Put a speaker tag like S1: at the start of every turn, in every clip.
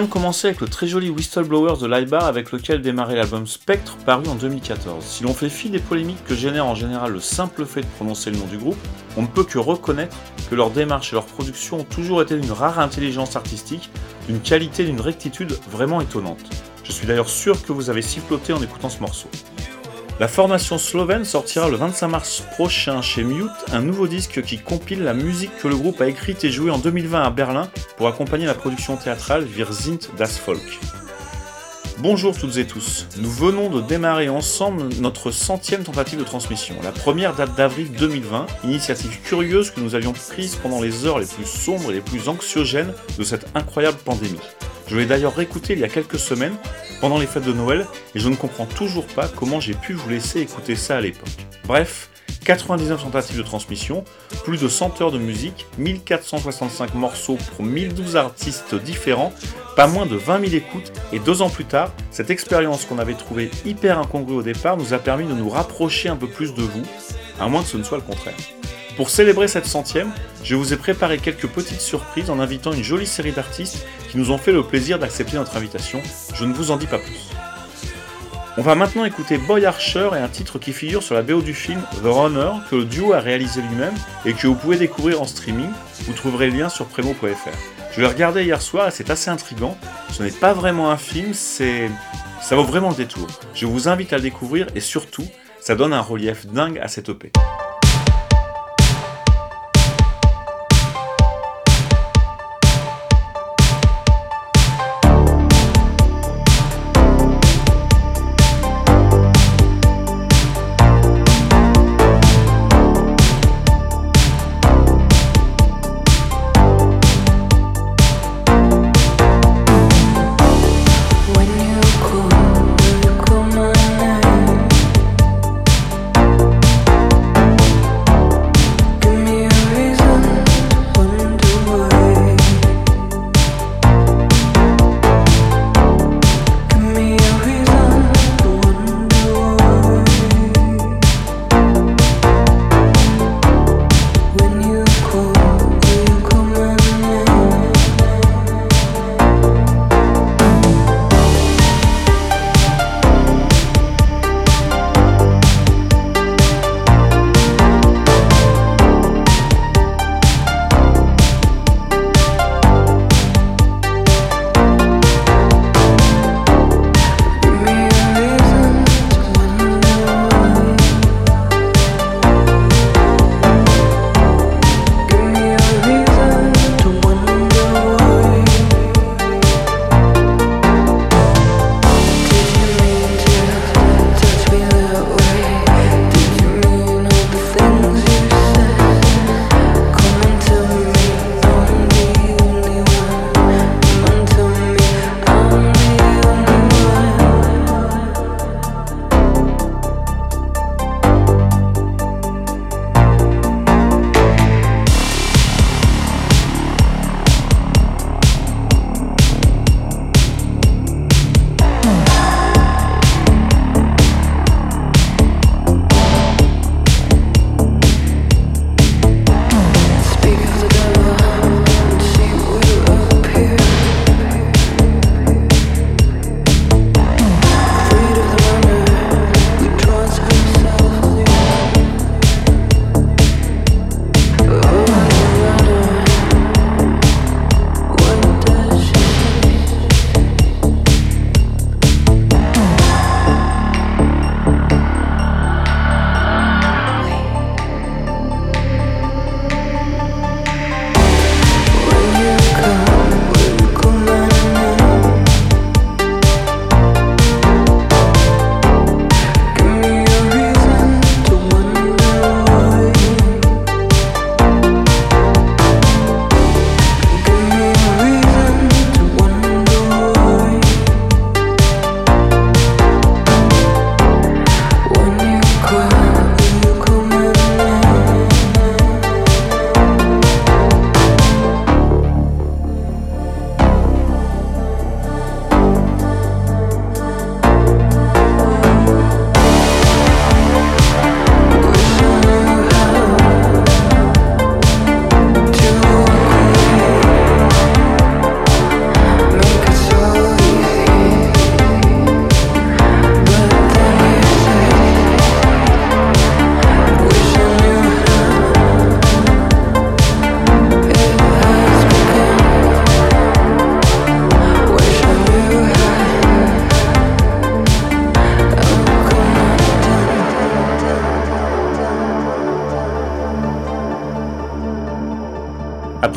S1: vient commencer avec le très joli Whistleblowers de Lybar avec lequel démarrait l'album Spectre paru en 2014. Si l'on fait fi des polémiques que génère en général le simple fait de prononcer le nom du groupe, on ne peut que reconnaître que leur démarche et leur production ont toujours été d'une rare intelligence artistique, d'une qualité d'une rectitude vraiment étonnante. Je suis d'ailleurs sûr que vous avez siffloté en écoutant ce morceau. La formation slovène sortira le 25 mars prochain chez Mute un nouveau disque qui compile la musique que le groupe a écrite et jouée en 2020 à Berlin pour accompagner la production théâtrale Wir sind das Volk. Bonjour toutes et tous, nous venons de démarrer ensemble notre centième tentative de transmission. La première date d'avril 2020, initiative curieuse que nous avions prise pendant les heures les plus sombres et les plus anxiogènes de cette incroyable pandémie. Je l'ai d'ailleurs réécouté il y a quelques semaines, pendant les fêtes de Noël, et je ne comprends toujours pas comment j'ai pu vous laisser écouter ça à l'époque. Bref, 99 tentatives de transmission, plus de 100 heures de musique, 1465 morceaux pour 1012 artistes différents, pas moins de 20 000 écoutes, et deux ans plus tard, cette expérience qu'on avait trouvée hyper incongrue au départ nous a permis de nous rapprocher un peu plus de vous, à moins que ce ne soit le contraire. Pour célébrer cette centième, je vous ai préparé quelques petites surprises en invitant une jolie série d'artistes qui nous ont fait le plaisir d'accepter notre invitation. Je ne vous en dis pas plus. On va maintenant écouter Boy Archer et un titre qui figure sur la BO du film The Runner que le duo a réalisé lui-même et que vous pouvez découvrir en streaming. Vous trouverez le lien sur premo.fr. Je l'ai regardé hier soir et c'est assez intrigant. Ce n'est pas vraiment un film, c'est. Ça vaut vraiment le détour. Je vous invite à le découvrir et surtout, ça donne un relief dingue à cette EP.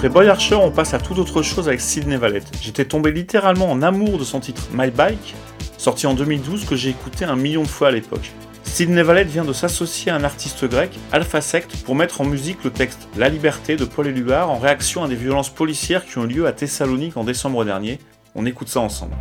S2: Après Boy Archer, on passe à toute autre chose avec Sidney Valette. J'étais tombé littéralement en amour de son titre My Bike, sorti en 2012 que j'ai écouté un million de fois à l'époque. Sidney Valette vient de s'associer à un artiste grec, Alpha Sect, pour mettre en musique le texte La Liberté de Paul Éluard en réaction à des violences policières qui ont eu lieu à Thessalonique en décembre dernier. On écoute ça ensemble.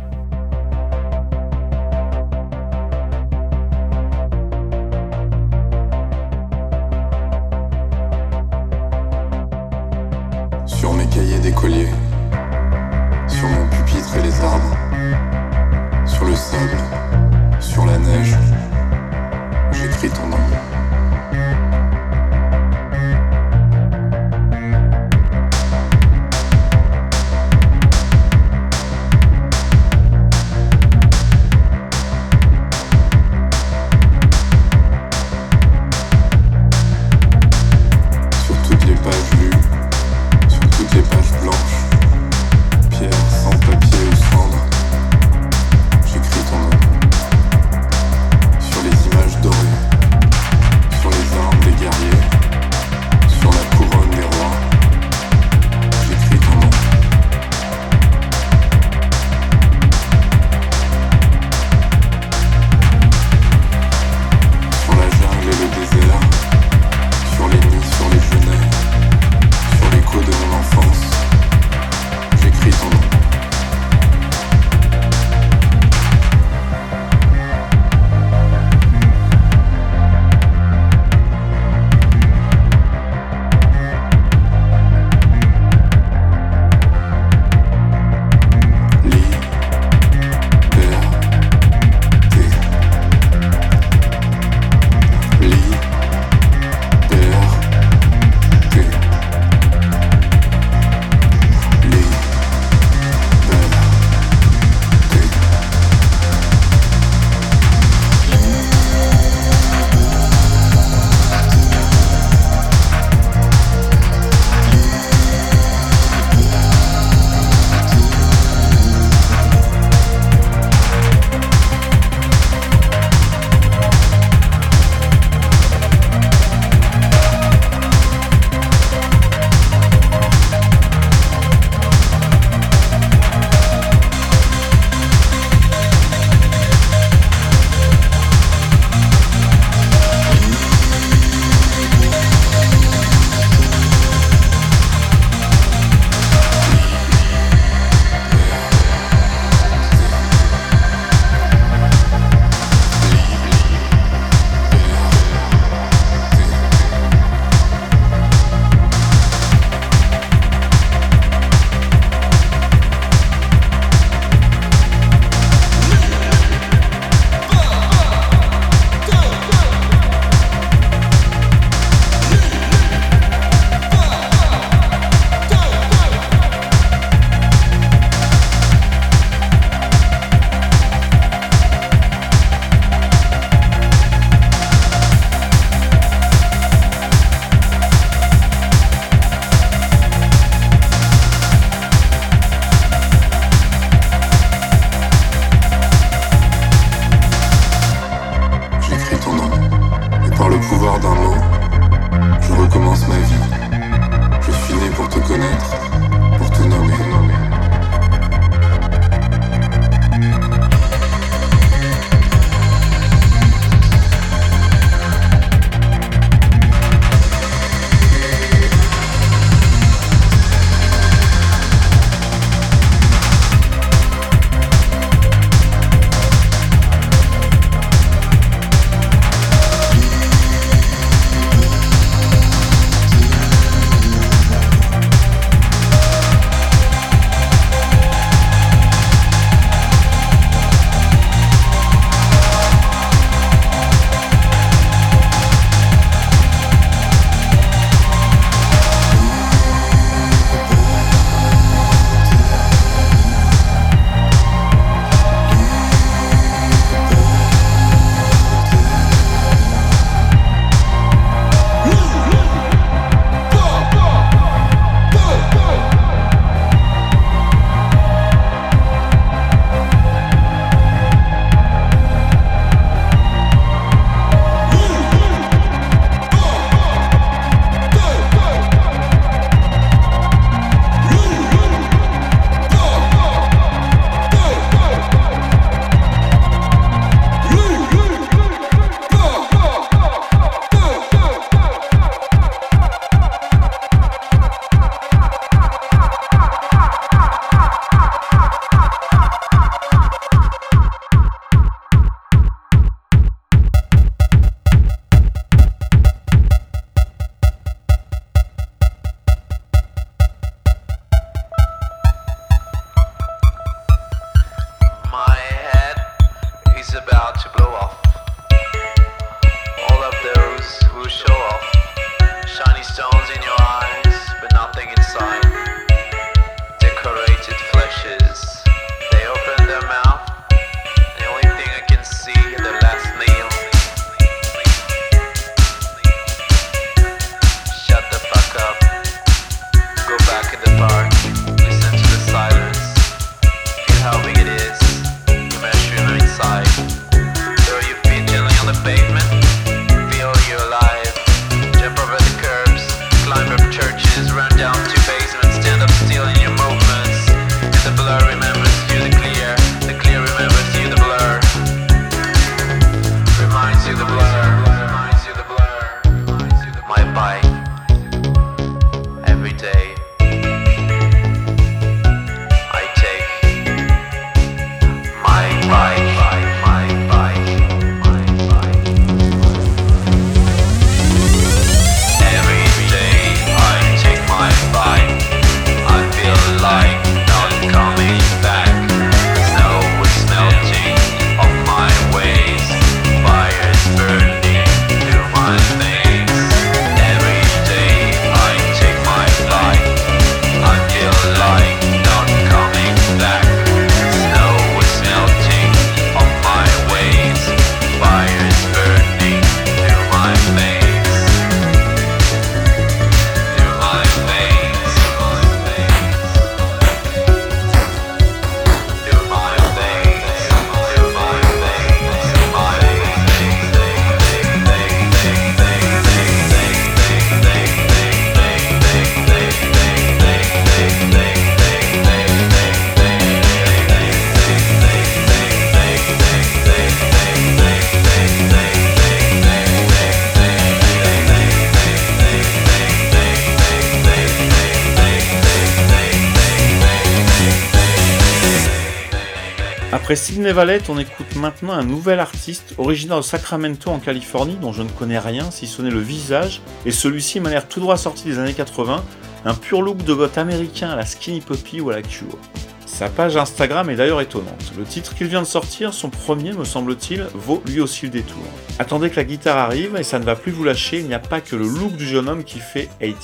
S3: Valette, on écoute maintenant un nouvel artiste originaire de Sacramento en Californie dont je ne connais rien si ce n'est le visage, et celui-ci m'a l'air tout droit sorti des années 80, un pur look de goth américain à la Skinny Poppy ou à la Cure. Sa page Instagram est d'ailleurs étonnante. Le titre qu'il vient de sortir, son premier me semble-t-il, vaut lui aussi le détour. Attendez que la guitare arrive et ça ne va plus vous lâcher, il n'y a pas que le look du jeune homme qui fait 80s.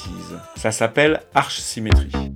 S3: Ça s'appelle Arch Symétrie.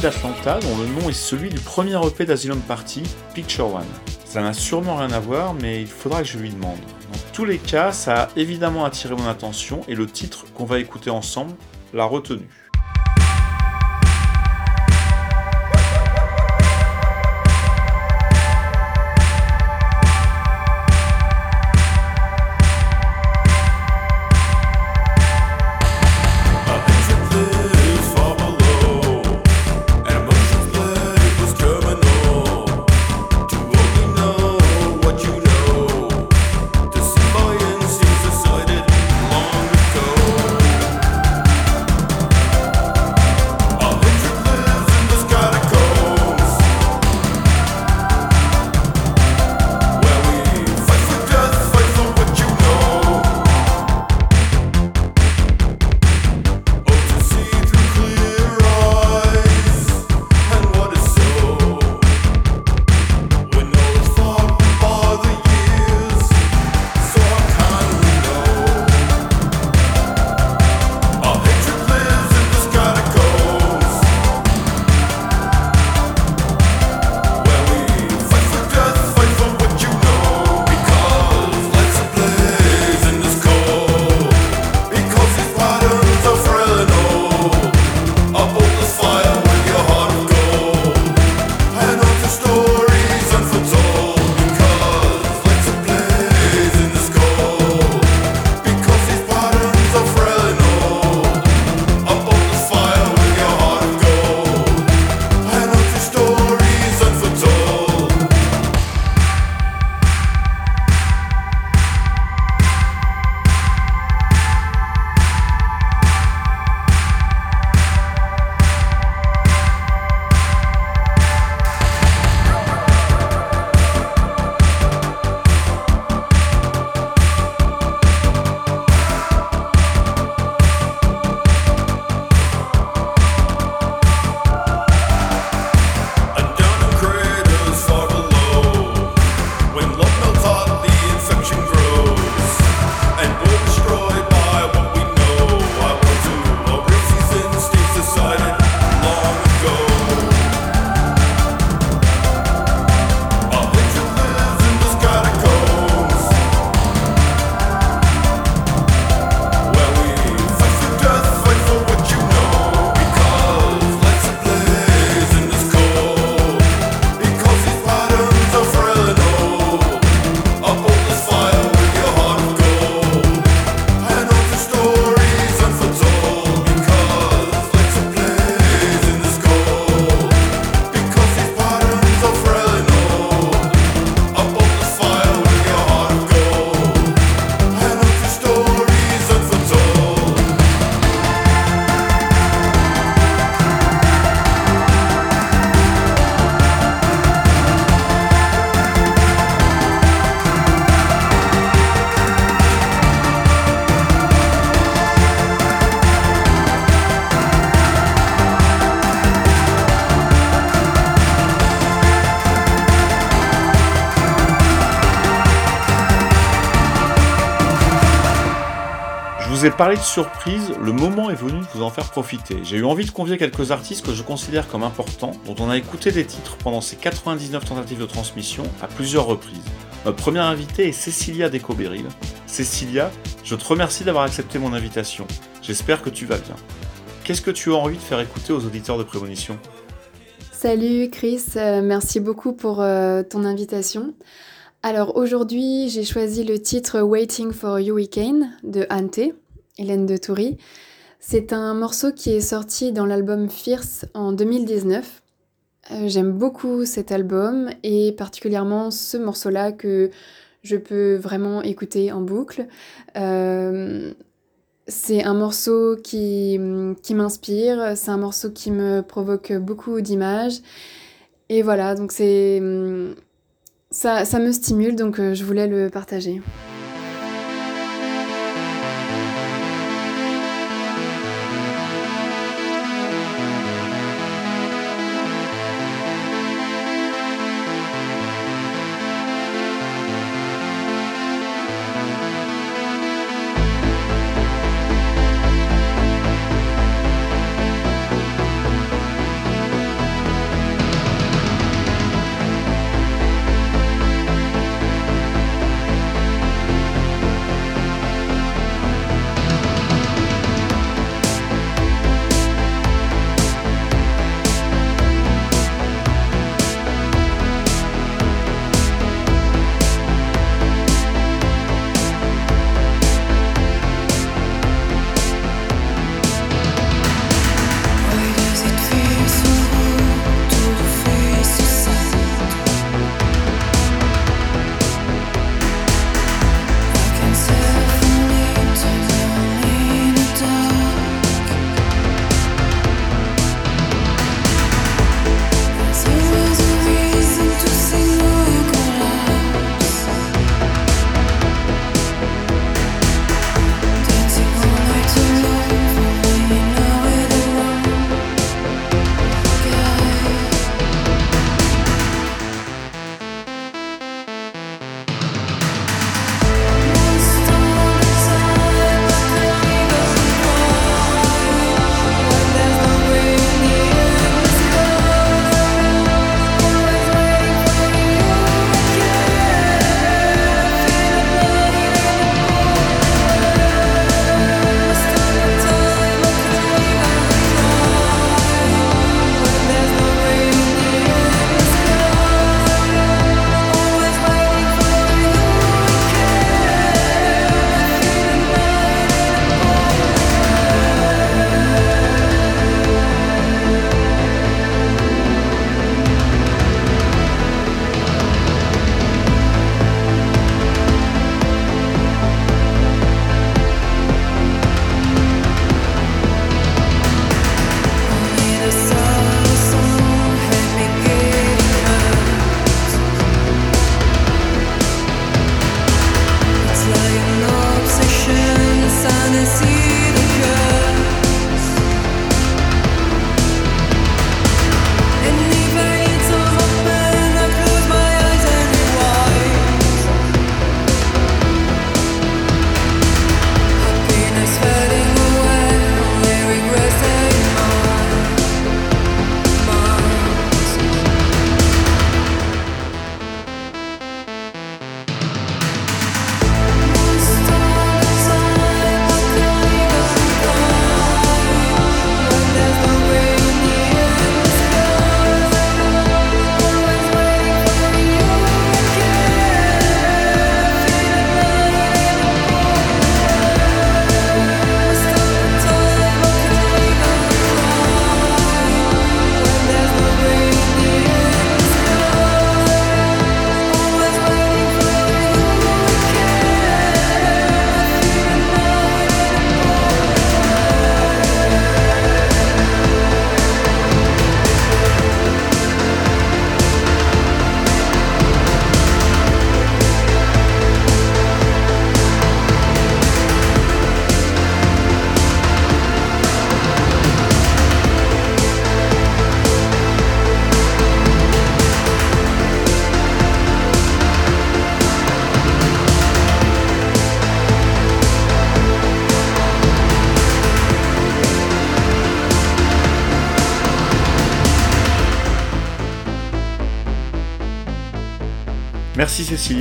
S3: d'Atlanta dont le nom est celui du premier EP d'Asylum Party, Picture One. Ça n'a sûrement rien à voir, mais il faudra que je lui demande. Dans tous les cas, ça a évidemment attiré mon attention et le titre qu'on va écouter ensemble l'a retenu.
S1: Vous ai parlé de surprise, le moment est venu de vous en faire profiter. J'ai eu envie de convier quelques artistes que je considère comme importants, dont on a écouté des titres pendant ces 99 tentatives de transmission à plusieurs reprises. Notre première invitée est Cécilia Decoberil. Cécilia, je te remercie d'avoir accepté mon invitation. J'espère que tu vas bien. Qu'est-ce que tu as envie de faire écouter aux auditeurs de Prémonition?
S4: Salut Chris, euh, merci beaucoup pour euh, ton invitation. Alors aujourd'hui, j'ai choisi le titre Waiting for You Weekend de Ante, Hélène de Toury. C'est un morceau qui est sorti dans l'album Fierce en 2019. Euh, j'aime beaucoup cet album et particulièrement ce morceau-là que je peux vraiment écouter en boucle. Euh, c'est un morceau qui, qui m'inspire, c'est un morceau qui me provoque beaucoup d'images. Et voilà, donc c'est ça, ça me stimule, donc euh, je voulais le partager.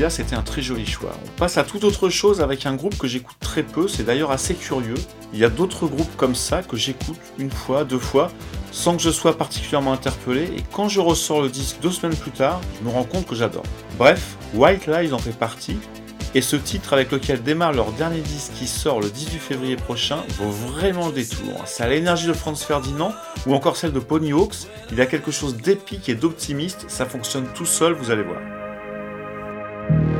S5: C'était un très joli choix. On passe à toute autre chose avec un groupe que j'écoute très peu, c'est d'ailleurs assez curieux. Il y a d'autres groupes comme ça que j'écoute une fois, deux fois, sans que je sois particulièrement interpellé, et quand je ressors le disque deux semaines plus tard, je me rends compte que j'adore. Bref, White Lies en fait partie, et ce titre avec lequel démarre leur dernier disque qui sort le 18 février prochain vaut vraiment le détour. C'est à l'énergie de Franz Ferdinand ou encore celle de Pony Hawks, il a quelque chose d'épique et d'optimiste, ça fonctionne tout seul, vous allez voir. Thank you.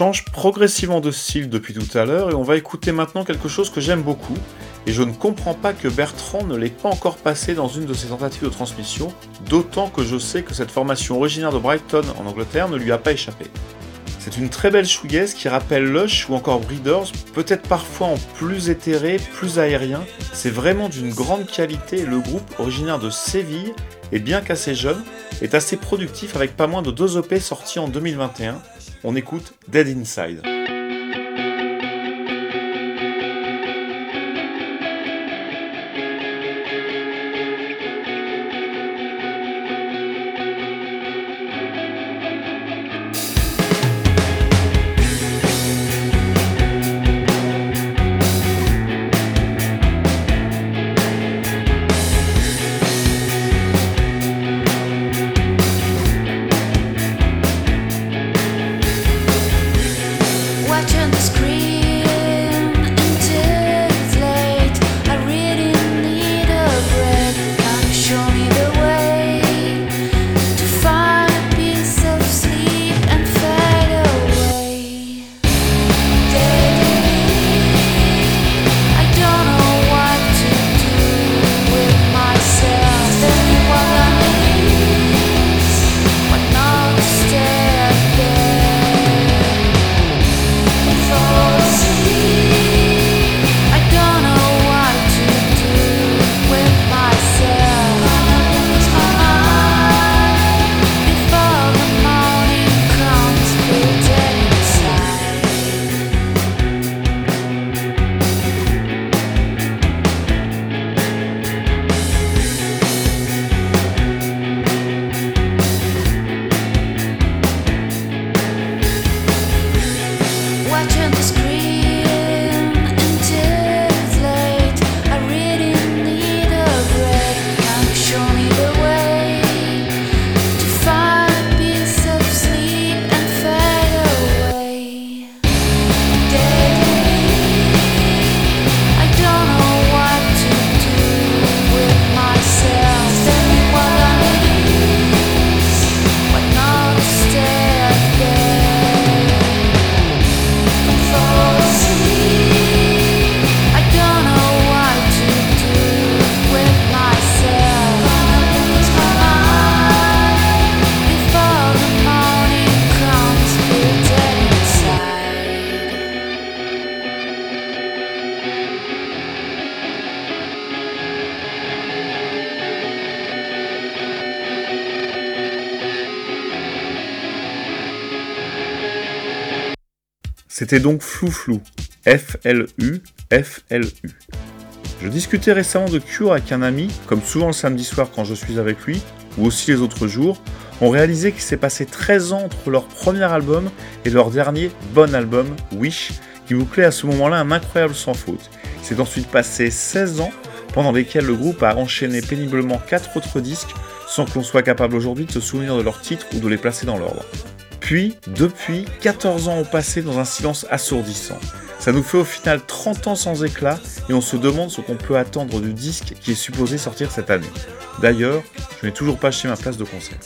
S5: Change progressivement de style depuis tout à l'heure et on va écouter maintenant quelque chose que j'aime beaucoup et je ne comprends pas que Bertrand ne l'ait pas encore passé dans une de ses tentatives de transmission, d'autant que je sais que cette formation originaire de Brighton en Angleterre ne lui a pas échappé. C'est une très belle shoegaze qui rappelle Lush ou encore Breeders, peut-être parfois en plus éthéré, plus aérien. C'est vraiment d'une grande qualité le groupe, originaire de Séville, et bien qu'assez jeune, est assez productif avec pas moins de deux EP sortis en 2021, on écoute Dead Inside.
S1: C'était donc Flou F-L-U, F-L-U. Je discutais récemment de Cure avec un ami, comme souvent le samedi soir quand je suis avec lui, ou aussi les autres jours, ont réalisé qu'il s'est passé 13 ans entre leur premier album et leur dernier bon album, Wish, qui vous plaît à ce moment-là un incroyable sans faute. Il s'est ensuite passé 16 ans pendant lesquels le groupe a enchaîné péniblement 4 autres disques sans qu'on soit capable aujourd'hui de se souvenir de leurs titres ou de les placer dans l'ordre. Puis, depuis, 14 ans ont passé dans un silence assourdissant. Ça nous fait au final 30 ans sans éclat et on se demande ce qu'on peut attendre du disque qui est supposé sortir cette année. D'ailleurs, je n'ai toujours pas acheté ma place de concert.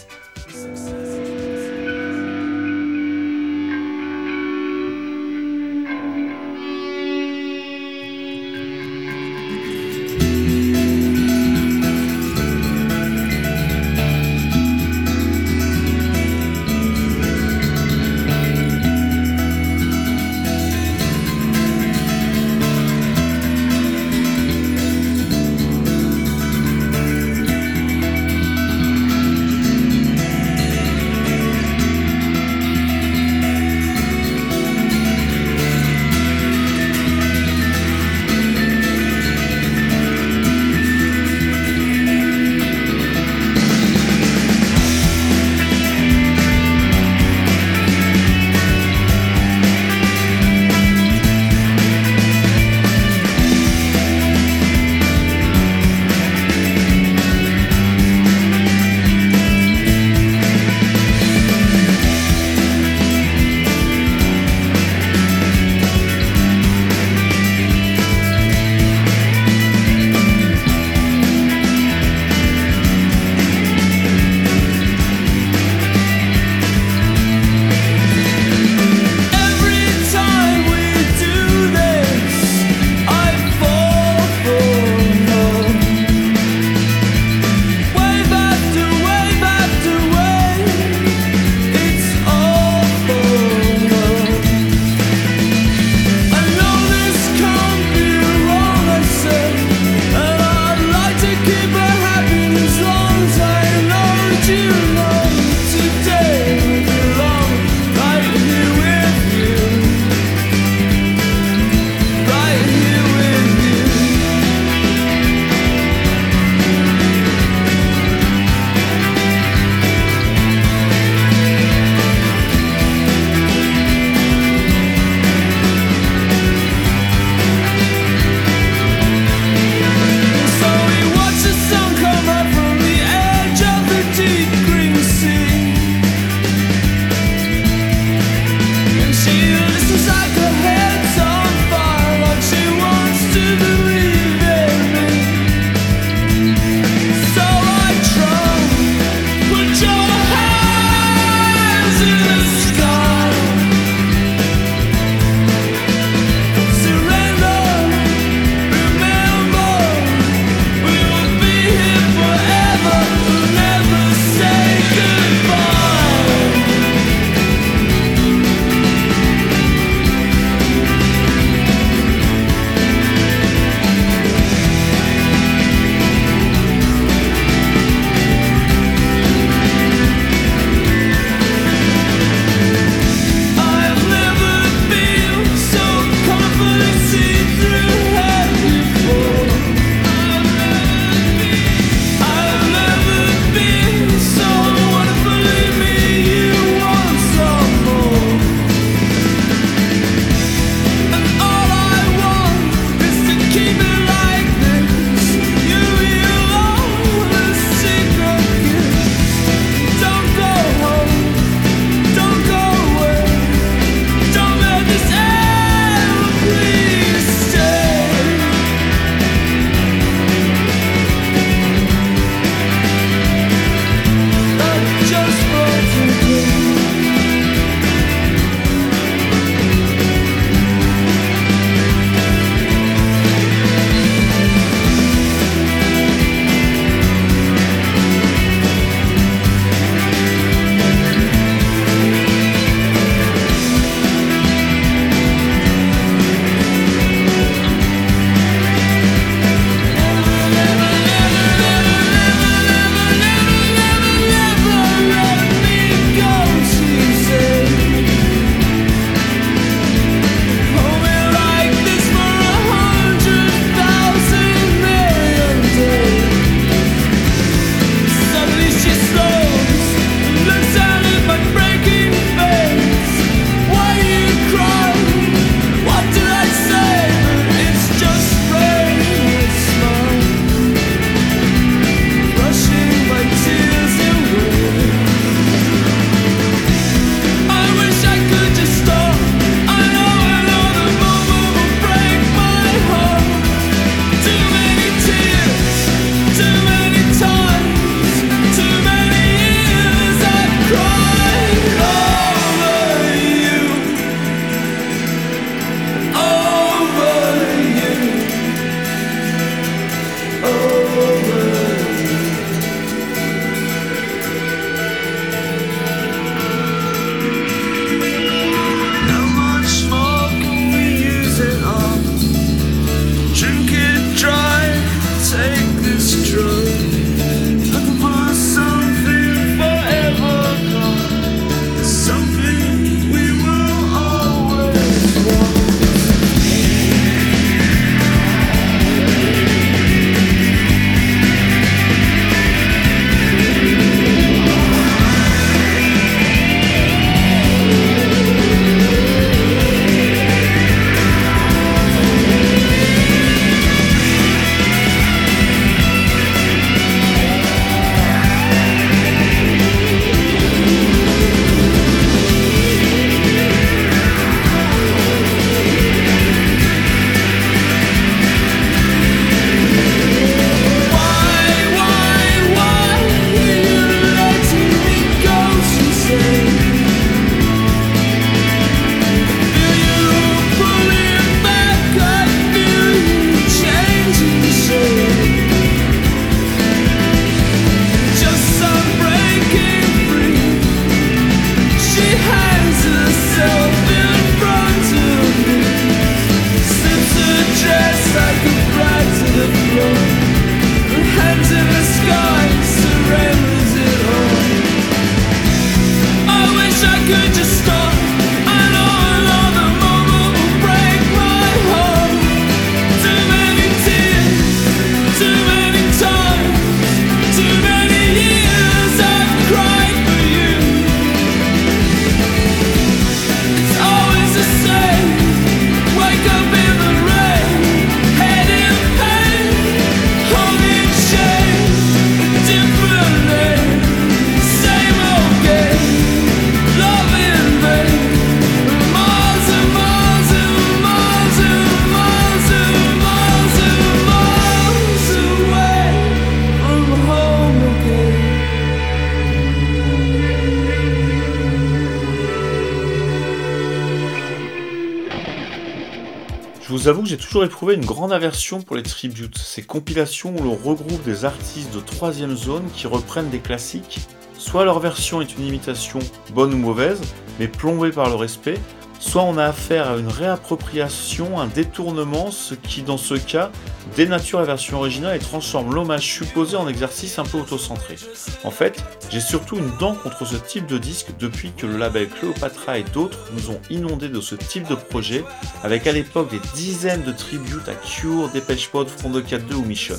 S6: J'ai toujours éprouvé une grande aversion pour les tributes, ces compilations où l'on regroupe des artistes de troisième zone qui reprennent des classiques. Soit leur version est une imitation, bonne ou mauvaise, mais plombée par le respect, soit on a affaire à une réappropriation, un détournement, ce qui dans ce cas dénature la version originale et transforme l'hommage supposé en exercice un peu autocentré. En fait, j'ai surtout une dent contre ce type de disque depuis que le label Cleopatra et d'autres nous ont inondés de ce type de projet, avec à l'époque des dizaines de tributes à Cure, Dépêche Mode, Front de 4-2 ou Mission.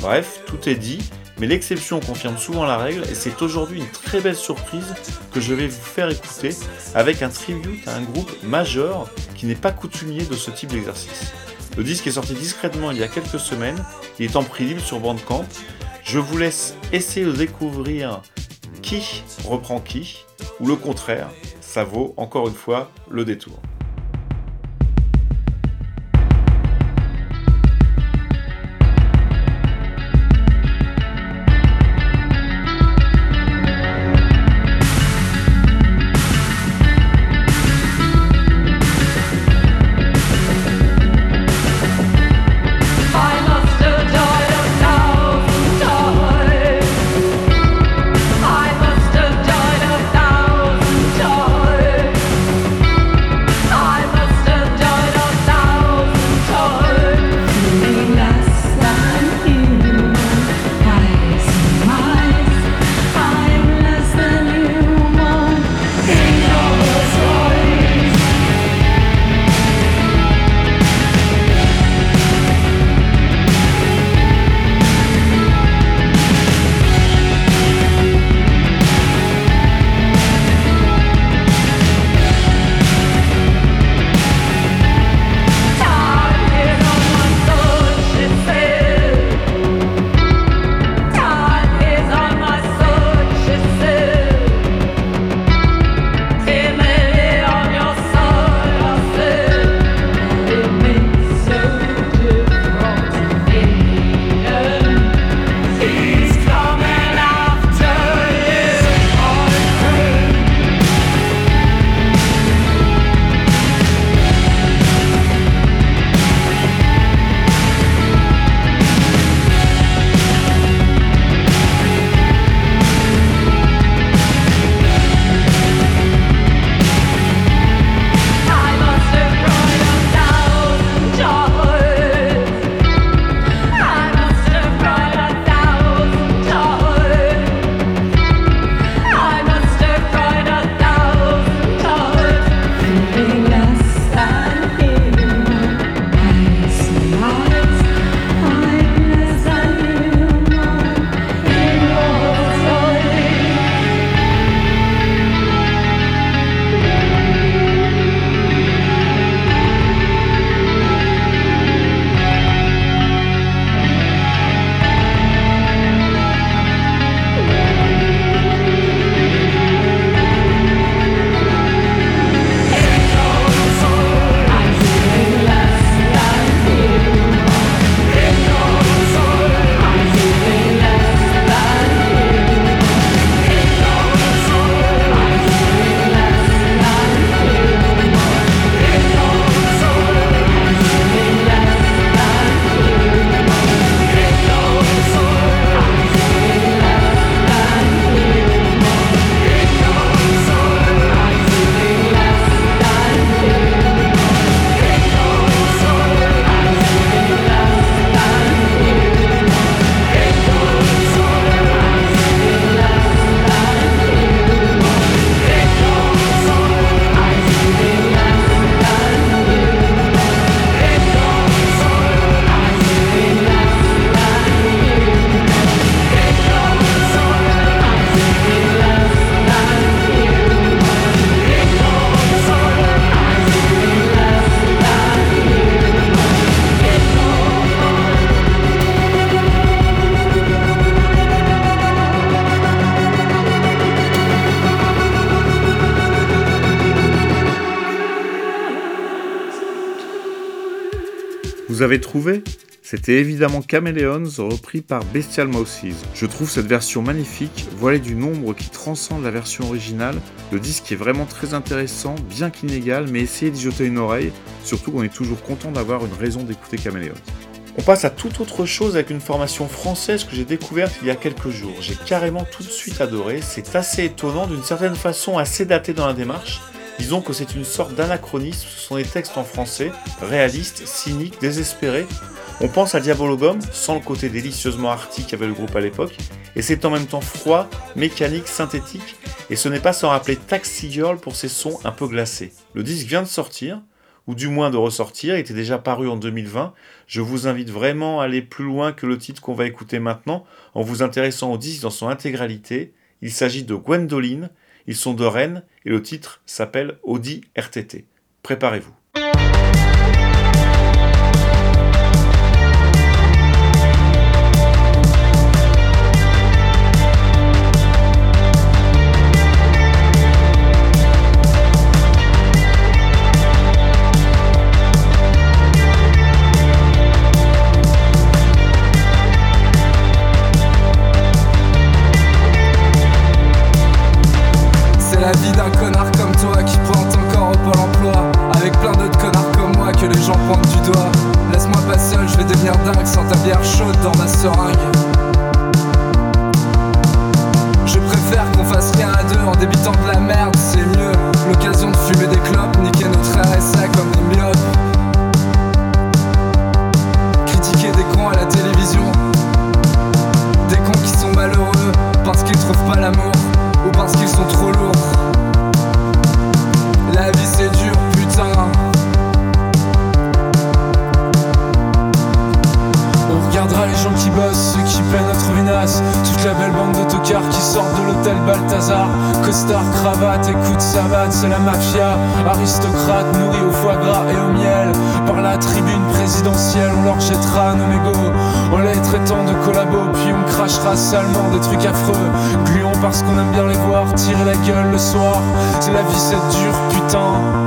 S6: Bref, tout est dit, mais l'exception confirme souvent la règle et c'est aujourd'hui une très belle surprise que je vais vous faire écouter avec un tribute à un groupe majeur qui n'est pas coutumier de ce type d'exercice. Le disque est sorti discrètement il y a quelques semaines, il est en prix libre sur Bandcamp. Je vous laisse essayer de découvrir qui reprend qui, ou le contraire, ça vaut encore une fois le détour. Trouvé
S1: C'était évidemment Chameleons repris par Bestial Mouses. Je trouve cette version magnifique, voilée du nombre qui transcende la version originale. Le disque est vraiment très intéressant, bien qu'inégal, mais essayez d'y jeter une oreille, surtout qu'on est toujours content d'avoir une raison d'écouter Chameleons. On passe à toute autre chose avec une formation française que j'ai découverte il y a quelques jours. J'ai carrément tout de suite adoré, c'est assez étonnant, d'une certaine façon assez daté dans la démarche. Disons que c'est une sorte d'anachronisme, ce sont des textes en français, réalistes, cyniques, désespérés, on pense à Diabologum, sans le côté délicieusement arctique qu'avait le groupe à l'époque, et c'est en même temps froid, mécanique, synthétique, et ce n'est pas sans rappeler Taxi Girl pour ses sons un peu glacés. Le disque vient de sortir, ou du moins de ressortir, il était déjà paru en 2020. Je vous invite vraiment à aller plus loin que le titre qu'on va écouter maintenant en vous intéressant au disque dans son intégralité. Il s'agit de Gwendoline, ils sont de Rennes et le titre s'appelle Audi RTT. Préparez-vous.
S7: C'est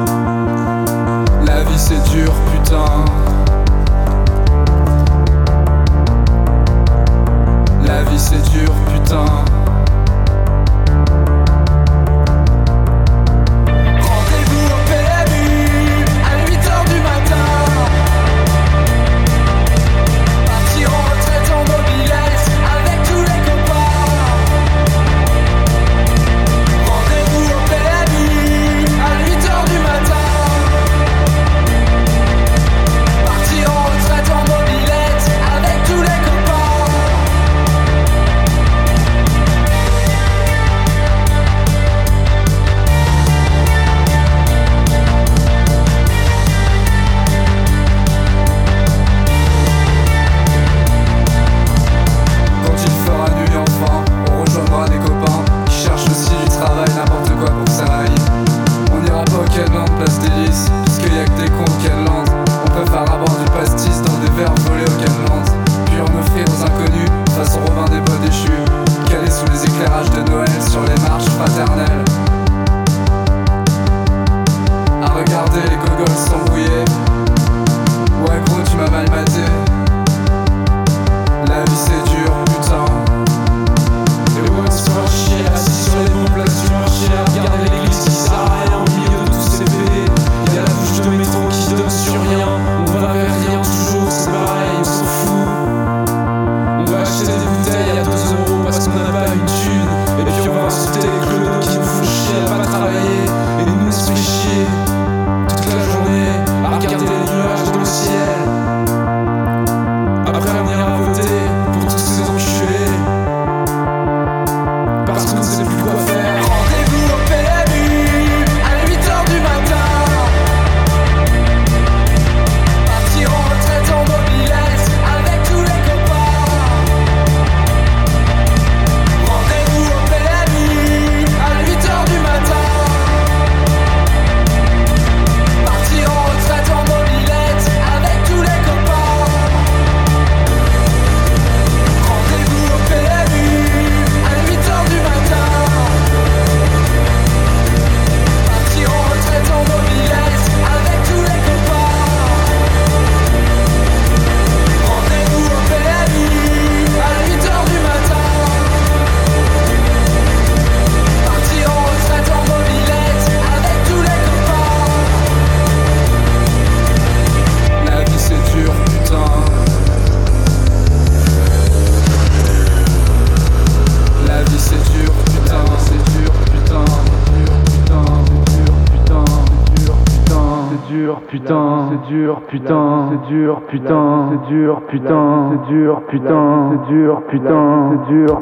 S7: putain,
S8: c'est dur, putain, c'est dur, putain,
S7: c'est
S8: dur, putain, c'est dur, putain, c'est dur, putain, c'est dur.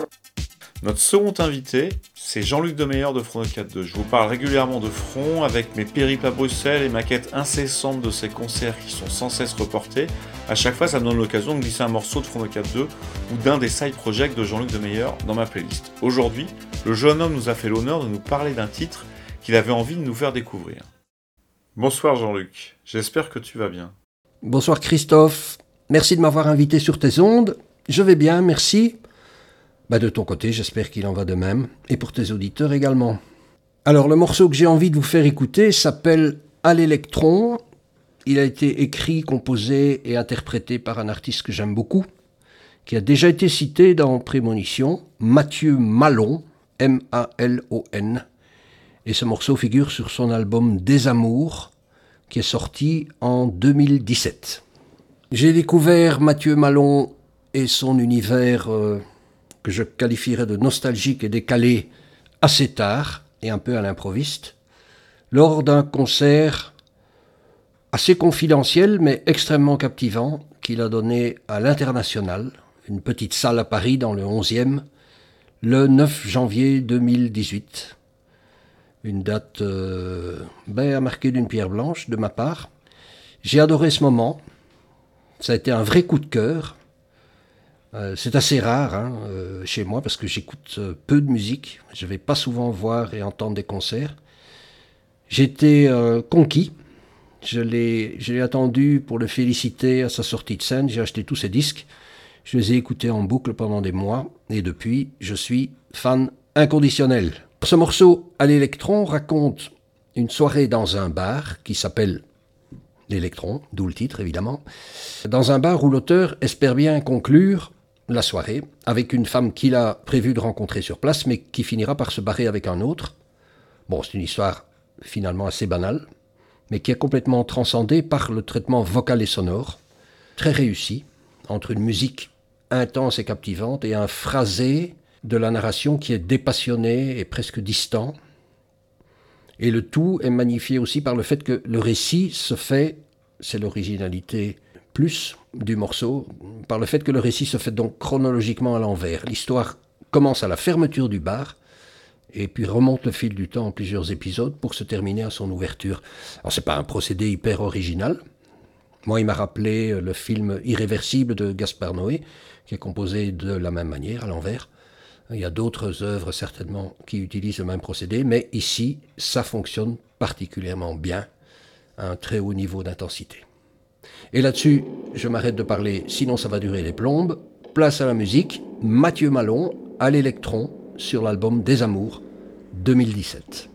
S1: Notre second invité, c'est Jean-Luc Demeyer de Front 4.2. Je vous parle régulièrement de Front avec mes périples à Bruxelles et ma quête incessante de ces concerts qui sont sans cesse reportés. À chaque fois, ça me donne l'occasion de glisser un morceau de Front 4.2 ou d'un des side projects de Jean-Luc Demeyer dans ma playlist. Aujourd'hui, le jeune homme nous a fait l'honneur de nous parler d'un titre qu'il avait envie de nous faire découvrir. Bonsoir Jean-Luc, j'espère que tu vas bien.
S9: Bonsoir Christophe, merci de m'avoir invité sur tes ondes. Je vais bien, merci. Bah de ton côté, j'espère qu'il en va de même, et pour tes auditeurs également. Alors le morceau que j'ai envie de vous faire écouter s'appelle À l'électron. Il a été écrit, composé et interprété par un artiste que j'aime beaucoup, qui a déjà été cité dans Prémonition, Mathieu Malon, M-A-L-O-N. Et ce morceau figure sur son album Des Amours, qui est sorti en 2017. J'ai découvert Mathieu Malon et son univers euh, que je qualifierais de nostalgique et décalé assez tard et un peu à l'improviste, lors d'un concert assez confidentiel mais extrêmement captivant qu'il a donné à l'International, une petite salle à Paris dans le 11e, le 9 janvier 2018. Une date euh, ben, à marquer d'une pierre blanche de ma part. J'ai adoré ce moment. Ça a été un vrai coup de cœur. Euh, c'est assez rare hein, euh, chez moi parce que j'écoute euh, peu de musique. Je ne vais pas souvent voir et entendre des concerts. J'étais conquis. Je l'ai attendu pour le féliciter à sa sortie de scène. J'ai acheté tous ses disques. Je les ai écoutés en boucle pendant des mois. Et depuis, je suis fan inconditionnel. Ce morceau à l'électron raconte une soirée dans un bar qui s'appelle l'électron, d'où le titre évidemment, dans un bar où l'auteur espère bien conclure la soirée avec une femme qu'il a prévu de rencontrer sur place, mais qui finira par se barrer avec un autre. Bon, c'est une histoire finalement assez banale, mais qui est complètement transcendée par le traitement vocal et sonore, très réussi, entre une musique intense et captivante et un phrasé de la narration qui est dépassionné et presque distant. Et le tout est magnifié aussi par le fait que le récit se fait, c'est l'originalité plus du morceau par le fait que le récit se fait donc chronologiquement à l'envers. L'histoire commence à la fermeture du bar et puis remonte le fil du temps en plusieurs épisodes pour se terminer à son ouverture. Alors c'est pas un procédé hyper original. Moi, il m'a rappelé le film Irréversible de Gaspard Noé, qui est composé de la même manière, à l'envers. Il y a d'autres œuvres certainement qui utilisent le même procédé, mais ici, ça fonctionne particulièrement bien à un très haut niveau d'intensité. Et là-dessus, je m'arrête de parler, sinon ça va durer les plombes. Place à la musique, Mathieu Malon à l'électron sur l'album Des Amours 2017.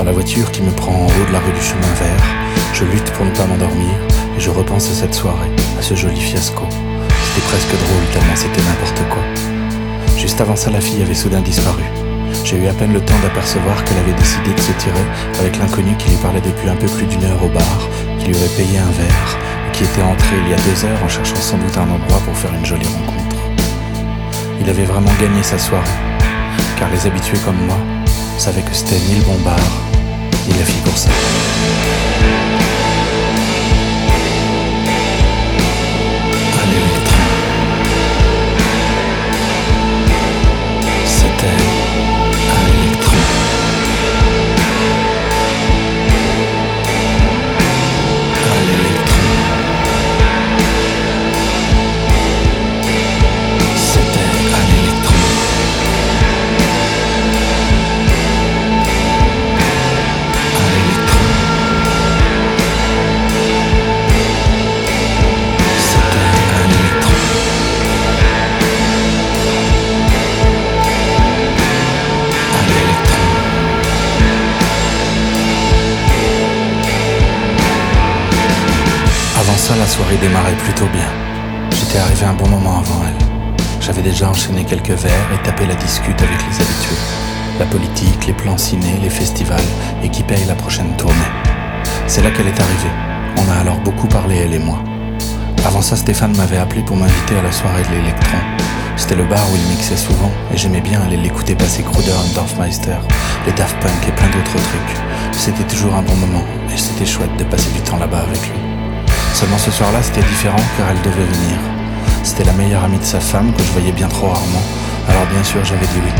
S10: Dans la voiture qui me prend en haut de la rue du chemin vert, je lutte pour ne pas m'endormir et je repense à cette soirée, à ce joli fiasco. C'était presque drôle tellement c'était n'importe quoi. Juste avant ça, la fille avait soudain disparu. J'ai eu à peine le temps d'apercevoir qu'elle avait décidé de se tirer avec l'inconnu qui lui parlait depuis un peu plus d'une heure au bar, qui lui avait payé un verre et qui était entré il y a deux heures en cherchant sans doute un endroit pour faire une jolie rencontre. Il avait vraiment gagné sa soirée, car les habitués comme moi savaient que c'était ni le bon bar, ni la fille pour ça. À la soirée démarrait plutôt bien. J'étais arrivé un bon moment avant elle. J'avais déjà enchaîné quelques verres et tapé la discute avec les habitués. La politique, les plans ciné, les festivals et qui paye la prochaine tournée. C'est là qu'elle est arrivée. On a alors beaucoup parlé, elle et moi. Avant ça, Stéphane m'avait appelé pour m'inviter à la soirée de l'électron. C'était le bar où il mixait souvent et j'aimais bien aller l'écouter passer Kruder and Dorfmeister, les Daft Punk et plein d'autres trucs. C'était toujours un bon moment et c'était chouette de passer du temps là-bas avec lui. Seulement ce soir-là, c'était différent car elle devait venir. C'était la meilleure amie de sa femme que je voyais bien trop rarement, alors bien sûr j'avais dit oui.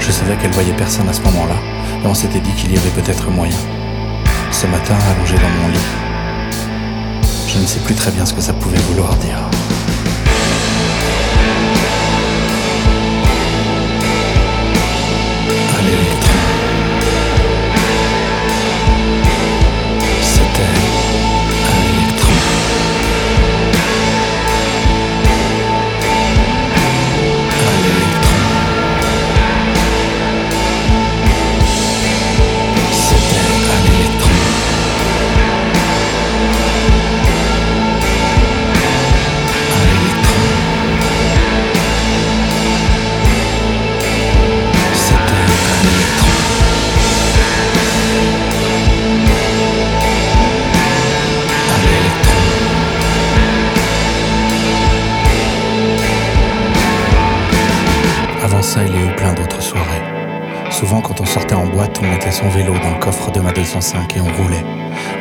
S10: Je savais qu'elle voyait personne à ce moment-là et on s'était dit qu'il y avait peut-être moyen. Ce matin, allongé dans mon lit, je ne sais plus très bien ce que ça pouvait vouloir dire.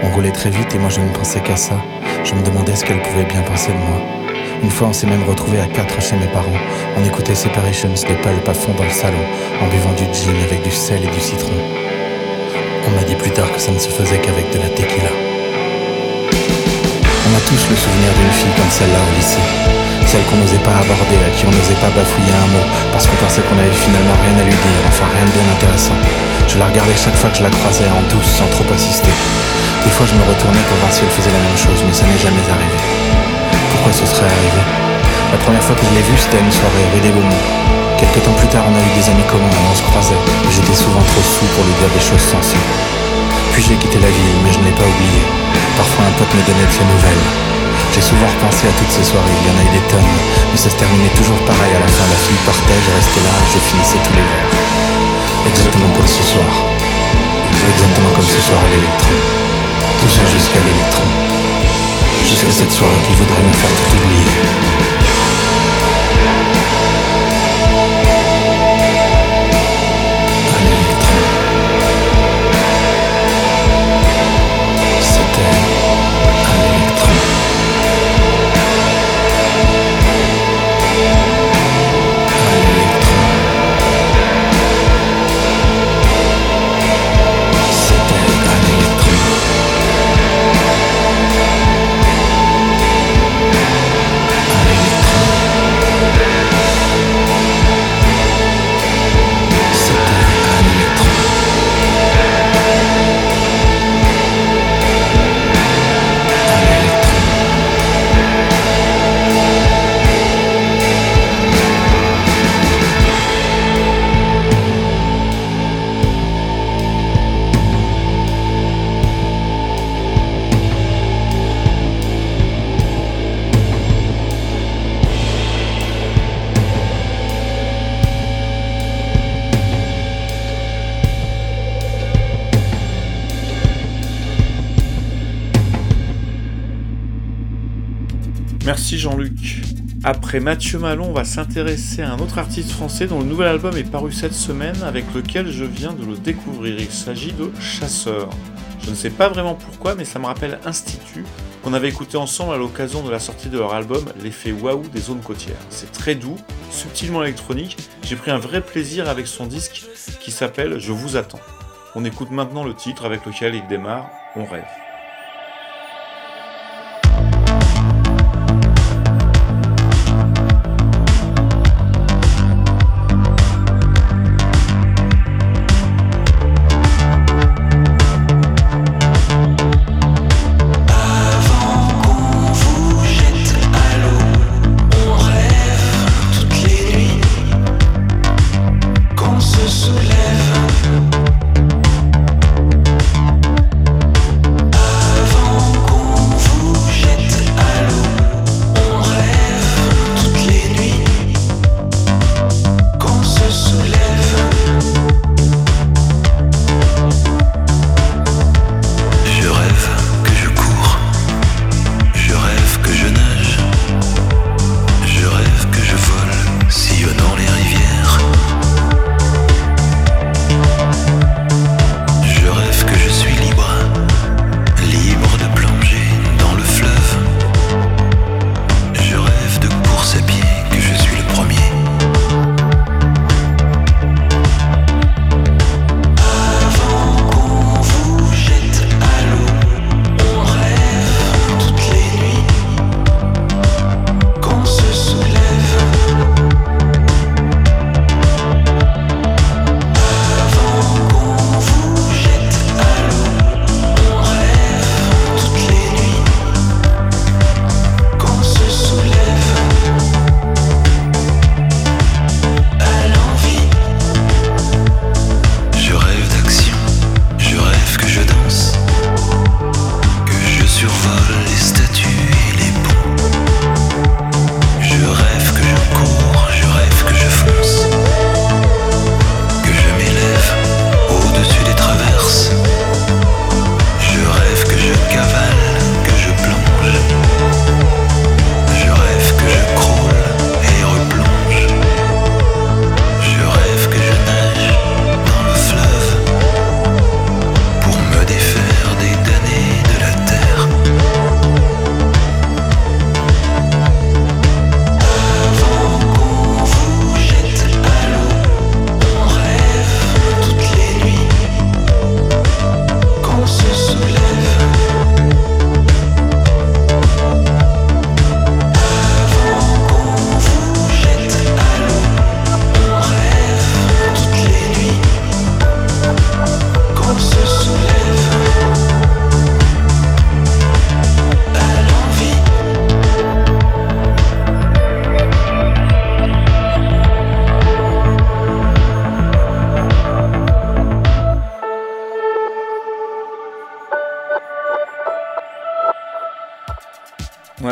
S10: On roulait très vite et moi je ne pensais qu'à ça. Je me demandais ce qu'elle pouvait bien penser de moi. Une fois, on s'est même retrouvé à quatre chez mes parents. On écoutait Separations de Pulp à fond dans le salon, en buvant du gin avec du sel et du citron. On m'a dit plus tard que ça ne se faisait qu'avec de la tequila. On a tous le souvenir d'une fille comme celle-là au lycée. Celle qu'on n'osait pas aborder, à qui on n'osait pas bafouiller un mot, parce qu'on pensait qu'on avait finalement rien à lui dire, enfin rien de bien intéressant. Je la regardais chaque fois que je la croisais en douce, sans trop insister. Des fois, je me retournais pour voir si elle faisait la même chose, mais ça n'est jamais arrivé. Pourquoi ce serait arrivé? La première fois que je l'ai vue, c'était une soirée rue des Beaumonts. Quelques temps plus tard, on a eu des amis communs et on se croisait. J'étais souvent trop sous pour lui dire des choses sensées. Puis j'ai quitté la ville, mais je ne l'ai pas oublié. Parfois, un pote me donnait de ses nouvelles. J'ai souvent repensé à toutes ces soirées, il y en a eu des tonnes, mais ça se terminait toujours pareil à la fin. La fille partait, je restais là, je finissais tous les verres. Exactement comme ce soir. Exactement comme ce soir à l'électron. Jusqu'à l'électron. Jusqu'à cette soirée qui voudrait me faire tout oublier.
S11: Jean-Luc. Après Mathieu Malon, on va s'intéresser à un autre artiste français dont le nouvel album est paru cette semaine avec lequel je viens de le découvrir. Il s'agit de Chasseur. Je ne sais pas vraiment pourquoi, mais ça me rappelle Institut, qu'on avait écouté ensemble à l'occasion de la sortie de leur album L'effet waouh des zones côtières. C'est très doux, subtilement électronique, j'ai pris un vrai plaisir avec son disque qui s'appelle Je vous attends. On écoute maintenant le titre avec lequel il démarre On rêve.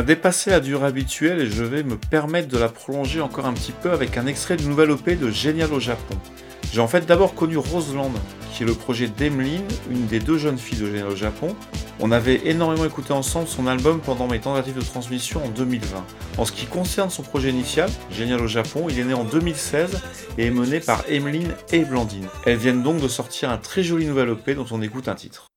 S11: Dépassé la durée habituelle et je vais me permettre de la prolonger encore un petit peu avec un extrait du nouvel OP de Génial au Japon. J'ai en fait d'abord connu Roseland, qui est le projet d'Emeline, une des deux jeunes filles de Génial au Japon. On avait énormément écouté ensemble son album pendant mes tentatives de transmission en 2020. En ce qui concerne son projet initial, Génial au Japon, il est né en 2016 et est mené par Emeline et Blandine. Elles viennent donc de sortir un très joli nouvel OP dont on écoute un titre.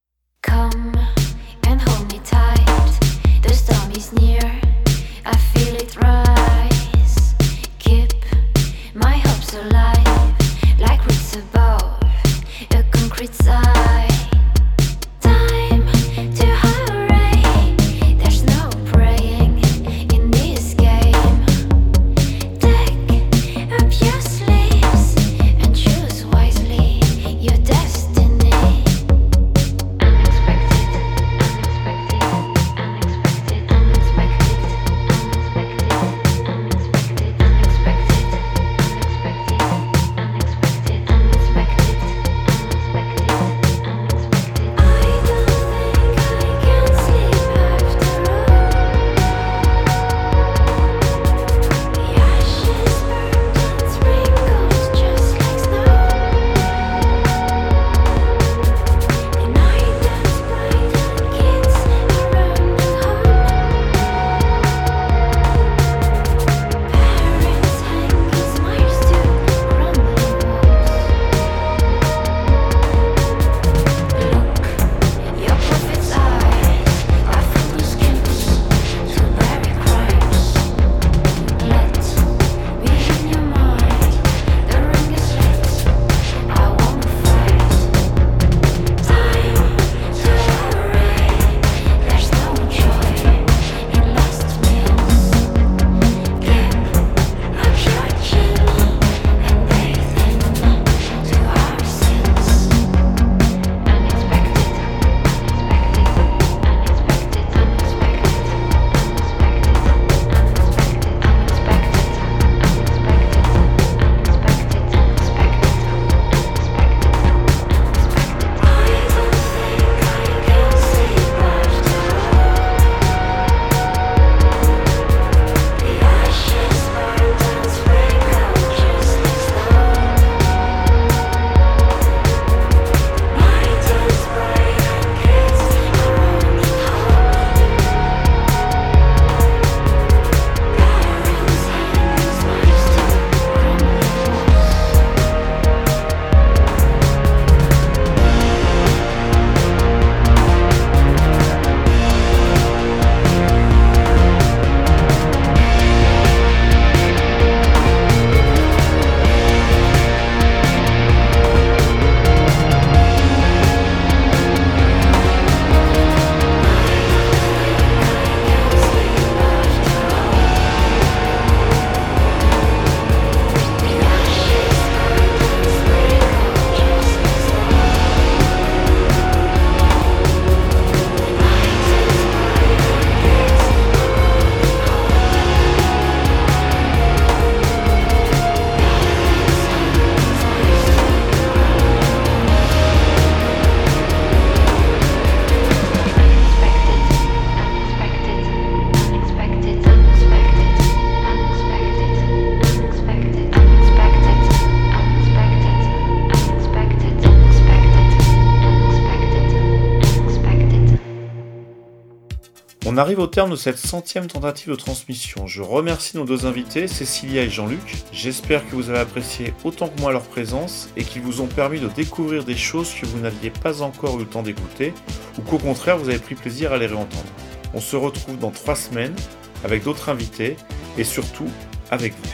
S3: On arrive au terme de cette centième tentative de transmission. Je remercie nos deux invités, Cécilia et Jean-Luc. J'espère que vous avez apprécié autant que moi leur présence et qu'ils vous ont permis de découvrir des choses que vous n'aviez pas encore eu le temps d'écouter ou qu'au contraire vous avez pris plaisir à les réentendre. On se retrouve dans trois semaines avec d'autres invités et surtout avec vous.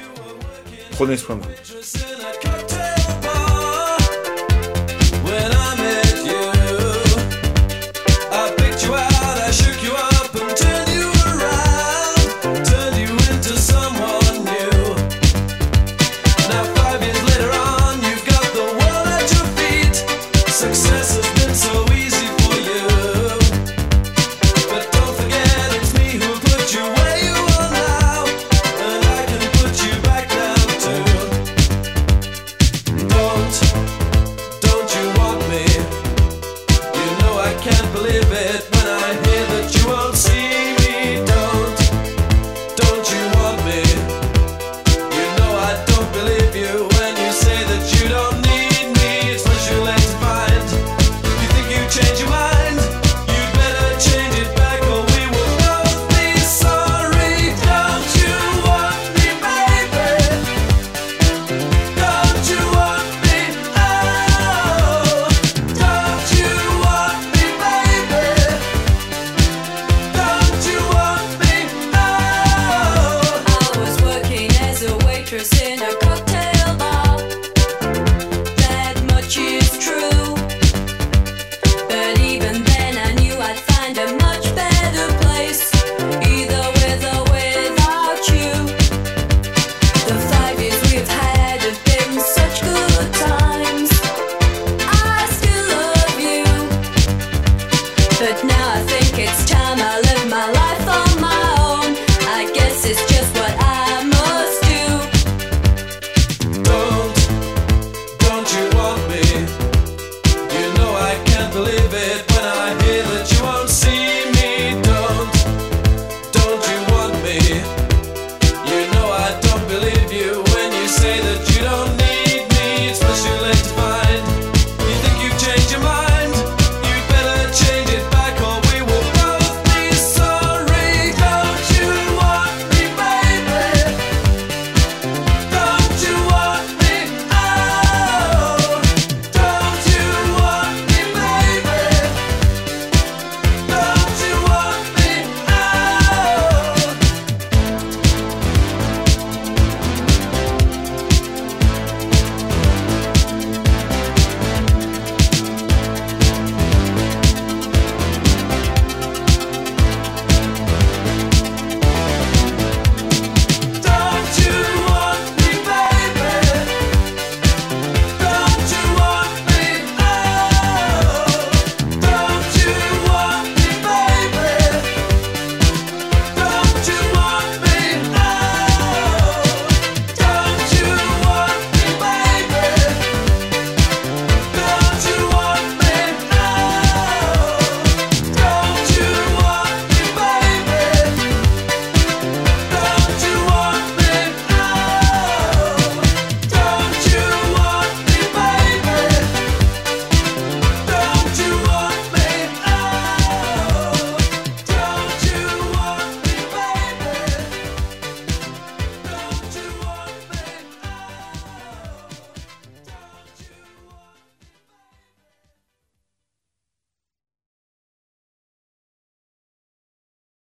S3: Prenez soin de vous.